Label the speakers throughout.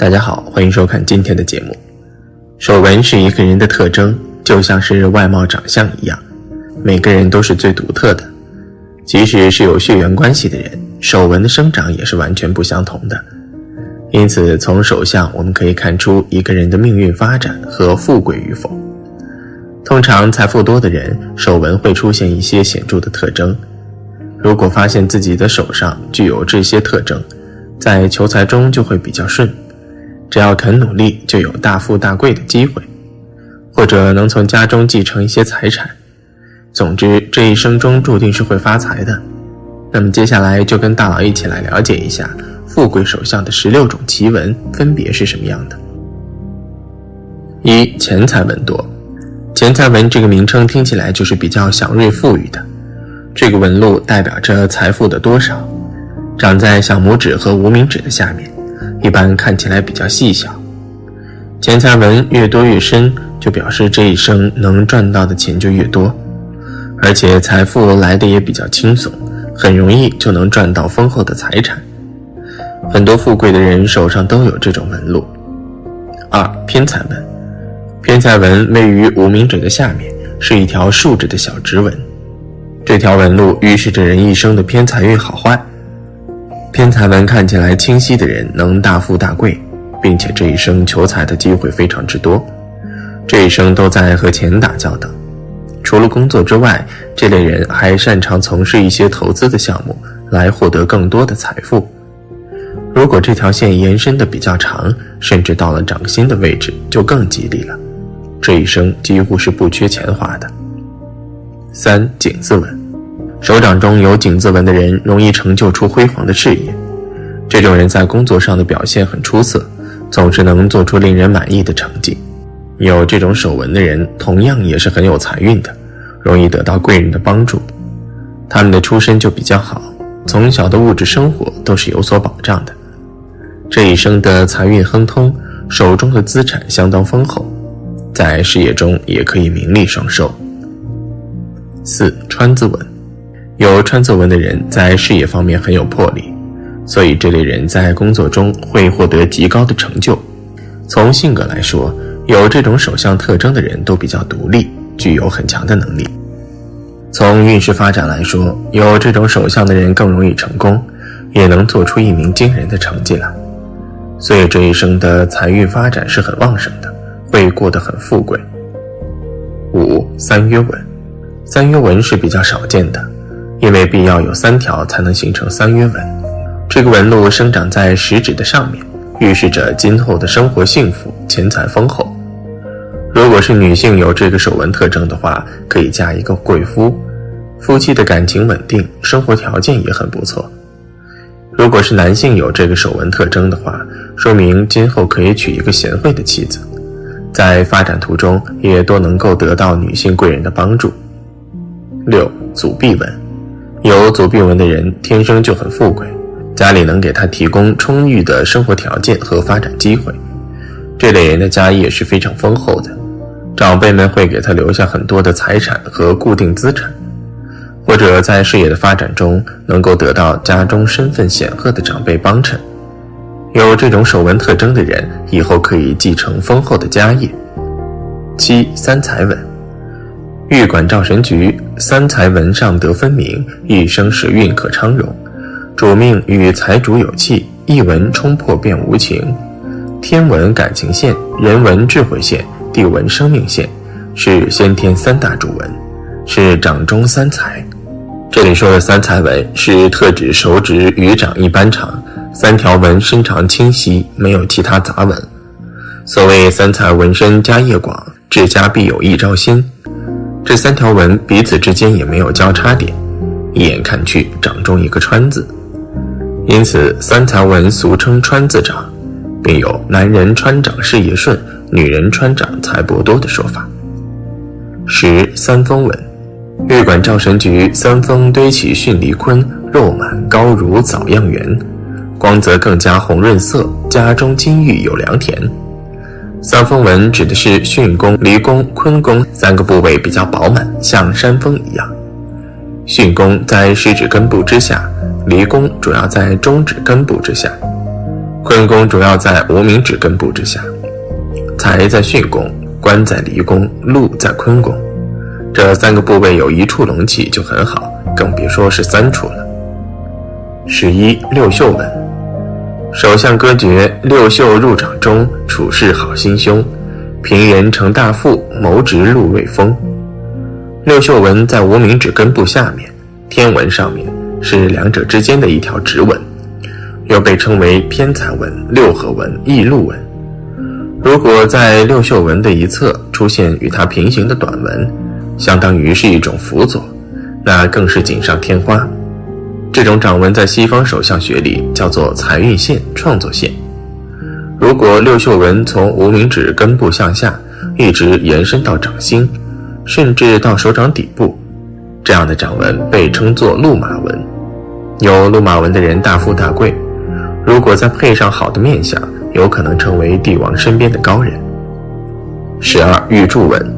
Speaker 1: 大家好，欢迎收看今天的节目。手纹是一个人的特征，就像是外貌长相一样，每个人都是最独特的。即使是有血缘关系的人，手纹的生长也是完全不相同的。因此，从手相我们可以看出一个人的命运发展和富贵与否。通常财富多的人，手纹会出现一些显著的特征。如果发现自己的手上具有这些特征，在求财中就会比较顺。只要肯努力，就有大富大贵的机会，或者能从家中继承一些财产。总之，这一生中注定是会发财的。那么接下来就跟大佬一起来了解一下富贵手相的十六种奇纹分别是什么样的。一钱财纹多，钱财纹这个名称听起来就是比较祥瑞富裕的。这个纹路代表着财富的多少，长在小拇指和无名指的下面。一般看起来比较细小，钱财纹越多越深，就表示这一生能赚到的钱就越多，而且财富来的也比较轻松，很容易就能赚到丰厚的财产。很多富贵的人手上都有这种纹路。二偏财纹，偏财纹位于无名指的下面，是一条竖着的小直纹，这条纹路预示着人一生的偏财运好坏。天财纹看起来清晰的人能大富大贵，并且这一生求财的机会非常之多，这一生都在和钱打交道。除了工作之外，这类人还擅长从事一些投资的项目，来获得更多的财富。如果这条线延伸的比较长，甚至到了掌心的位置，就更吉利了。这一生几乎是不缺钱花的。三井字纹。手掌中有井字纹的人，容易成就出辉煌的事业。这种人在工作上的表现很出色，总是能做出令人满意的成绩。有这种手纹的人，同样也是很有财运的，容易得到贵人的帮助。他们的出身就比较好，从小的物质生活都是有所保障的。这一生的财运亨通，手中的资产相当丰厚，在事业中也可以名利双收。四川字纹。有川字纹的人在事业方面很有魄力，所以这类人在工作中会获得极高的成就。从性格来说，有这种手相特征的人都比较独立，具有很强的能力。从运势发展来说，有这种手相的人更容易成功，也能做出一名惊人的成绩来。所以这一生的财运发展是很旺盛的，会过得很富贵。五三约纹，三约纹是比较少见的。因为必要有三条才能形成三约纹，这个纹路生长在食指的上面，预示着今后的生活幸福、钱财丰厚。如果是女性有这个手纹特征的话，可以嫁一个贵夫，夫妻的感情稳定，生活条件也很不错。如果是男性有这个手纹特征的话，说明今后可以娶一个贤惠的妻子，在发展途中也多能够得到女性贵人的帮助。六足臂纹。有左臂纹的人天生就很富贵，家里能给他提供充裕的生活条件和发展机会。这类人的家业是非常丰厚的，长辈们会给他留下很多的财产和固定资产，或者在事业的发展中能够得到家中身份显赫的长辈帮衬。有这种手纹特征的人，以后可以继承丰厚的家业。七三财纹。玉管照神局，三才纹上得分明，一生时运可昌荣。主命与财主有气，一文冲破便无情。天文感情线，人文智慧线，地文生命线，是先天三大主纹，是掌中三才。这里说的三才纹是特指手指与掌一般长，三条纹身长清晰，没有其他杂纹。所谓三才纹身家业广，治家必有一招新。这三条纹彼此之间也没有交叉点，一眼看去掌中一个川字，因此三才纹俗称川字掌，并有男人川掌事业顺，女人川掌财帛多的说法。十三峰纹，玉管赵神局三峰堆起巽离坤，肉满高如枣样圆，光泽更加红润色，家中金玉有良田。三峰纹指的是巽宫、离宫、坤宫三个部位比较饱满，像山峰一样。巽宫在食指根部之下，离宫主要在中指根部之下，坤宫主要在无名指根部之下。财在巽宫，官在离宫，禄在坤宫。这三个部位有一处隆起就很好，更别说是三处了。十一六秀纹。首相歌诀：六秀入掌中，处事好心胸，平人成大富，谋直禄瑞丰。六秀纹在无名指根部下面，天纹上面是两者之间的一条直纹，又被称为偏财纹、六合纹、异禄纹。如果在六秀纹的一侧出现与它平行的短纹，相当于是一种辅佐，那更是锦上添花。这种掌纹在西方手相学里叫做财运线、创作线。如果六秀纹从无名指根部向下，一直延伸到掌心，甚至到手掌底部，这样的掌纹被称作禄马纹。有禄马纹的人大富大贵，如果再配上好的面相，有可能成为帝王身边的高人。十二玉柱纹，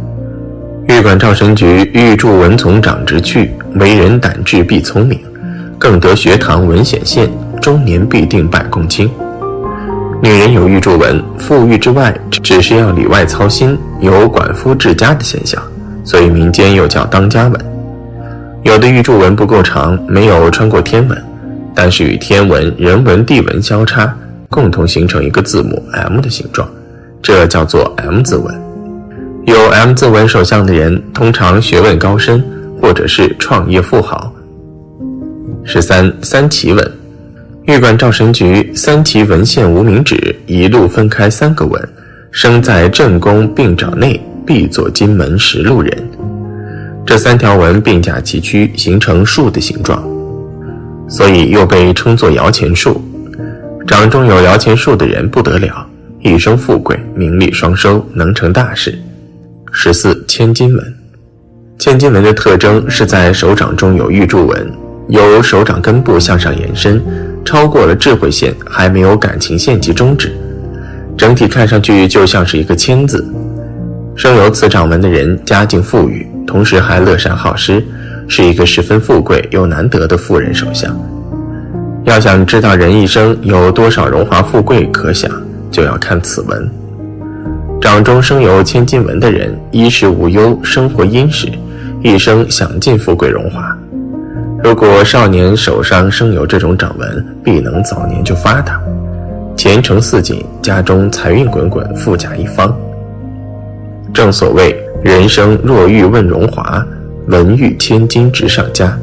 Speaker 1: 玉管赵神菊玉柱纹从掌直去，为人胆智必聪明。更得学堂文显现，中年必定百公卿。女人有玉柱纹，富裕之外，只是要里外操心，有管夫治家的现象，所以民间又叫当家纹。有的玉柱纹不够长，没有穿过天纹，但是与天纹、人文、地纹交叉，共同形成一个字母 M 的形状，这叫做 M 字纹。有 M 字纹手相的人，通常学问高深，或者是创业富豪。十三三奇纹，玉管赵神菊三奇纹线无名指一路分开三个纹，生在正宫并掌内，必作金门十路人。这三条纹并驾齐驱，形成树的形状，所以又被称作摇钱树。掌中有摇钱树的人不得了，一生富贵，名利双收，能成大事。十四千金纹，千金纹的特征是在手掌中有玉柱纹。由手掌根部向上延伸，超过了智慧线，还没有感情线及中指，整体看上去就像是一个“千”字。生有此掌纹的人，家境富裕，同时还乐善好施，是一个十分富贵又难得的富人手相。要想知道人一生有多少荣华富贵可想，就要看此纹。掌中生有千金纹的人，衣食无忧，生活殷实，一生享尽富贵荣华。如果少年手上生有这种掌纹，必能早年就发达，前程似锦，家中财运滚滚，富甲一方。正所谓人生若欲问荣华，文玉千金直上加。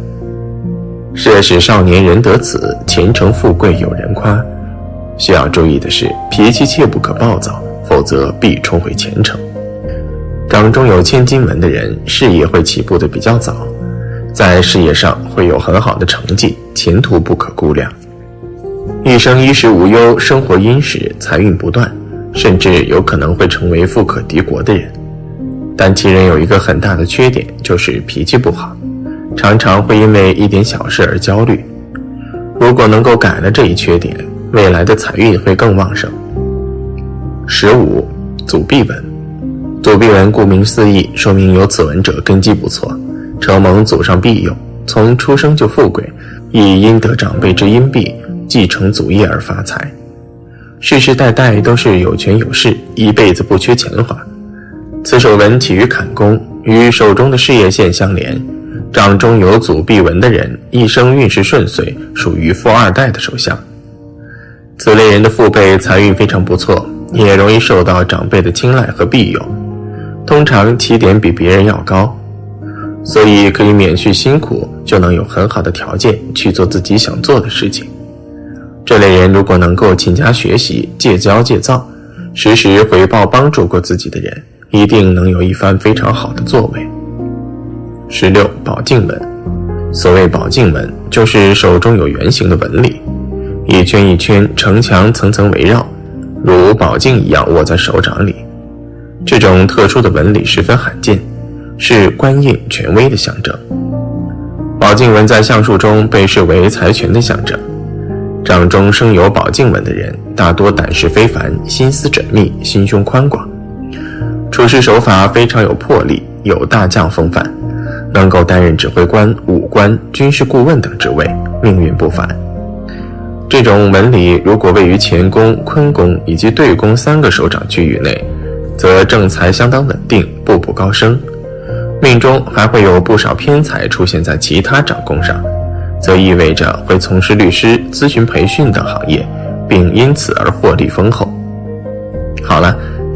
Speaker 1: 设使少年人得此，前程富贵有人夸。需要注意的是，脾气切不可暴躁，否则必冲毁前程。掌中有千金门的人，事业会起步的比较早。在事业上会有很好的成绩，前途不可估量。一生衣食无忧，生活殷实，财运不断，甚至有可能会成为富可敌国的人。但其人有一个很大的缺点，就是脾气不好，常常会因为一点小事而焦虑。如果能够改了这一缺点，未来的财运会更旺盛。十五，祖臂纹。祖臂纹顾名思义，说明有此纹者根基不错。承蒙祖上庇佑，从出生就富贵，亦因得长辈之荫庇，继承祖业而发财，世世代代都是有权有势，一辈子不缺钱花。此手纹起于坎宫，与手中的事业线相连。掌中有祖必纹的人，一生运势顺遂，属于富二代的手相。此类人的父辈财运非常不错，也容易受到长辈的青睐和庇佑，通常起点比别人要高。所以可以免去辛苦，就能有很好的条件去做自己想做的事情。这类人如果能够勤加学习、戒骄戒躁，时时回报帮助过自己的人，一定能有一番非常好的作为。十六宝镜纹，所谓宝镜纹，就是手中有圆形的纹理，一圈一圈，城墙层层围绕，如宝镜一样握在手掌里。这种特殊的纹理十分罕见，是官印权威的象征。宝镜纹在相术中被视为财权的象征。掌中生有宝镜纹的人，大多胆识非凡，心思缜密，心胸宽广，处事手法非常有魄力，有大将风范。能够担任指挥官、武官、军事顾问等职位，命运不凡。这种纹理如果位于乾宫、坤宫以及兑宫三个手掌区域内，则正财相当稳定，步步高升。命中还会有不少偏财出现在其他掌宫上，则意味着会从事律师、咨询培训等行业，并因此而获利丰厚。